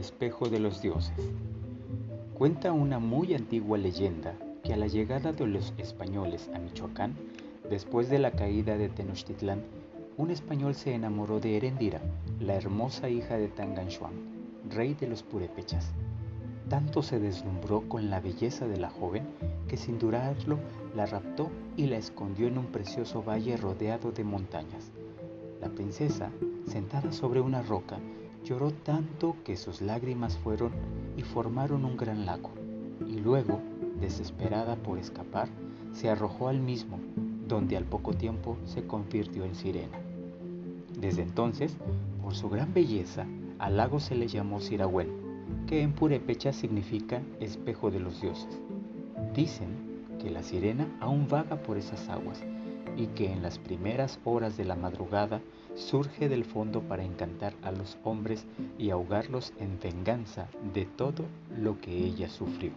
espejo de los dioses. Cuenta una muy antigua leyenda que a la llegada de los españoles a Michoacán, después de la caída de Tenochtitlán, un español se enamoró de Erendira, la hermosa hija de Tanganshuang, rey de los purépechas. Tanto se deslumbró con la belleza de la joven que sin durarlo la raptó y la escondió en un precioso valle rodeado de montañas. La princesa, sentada sobre una roca, lloró tanto que sus lágrimas fueron y formaron un gran lago, y luego, desesperada por escapar, se arrojó al mismo, donde al poco tiempo se convirtió en sirena. Desde entonces, por su gran belleza, al lago se le llamó Sirahuel, que en purépecha significa espejo de los dioses. Dicen que la sirena aún vaga por esas aguas y que en las primeras horas de la madrugada surge del fondo para encantar a los hombres y ahogarlos en venganza de todo lo que ella sufrió.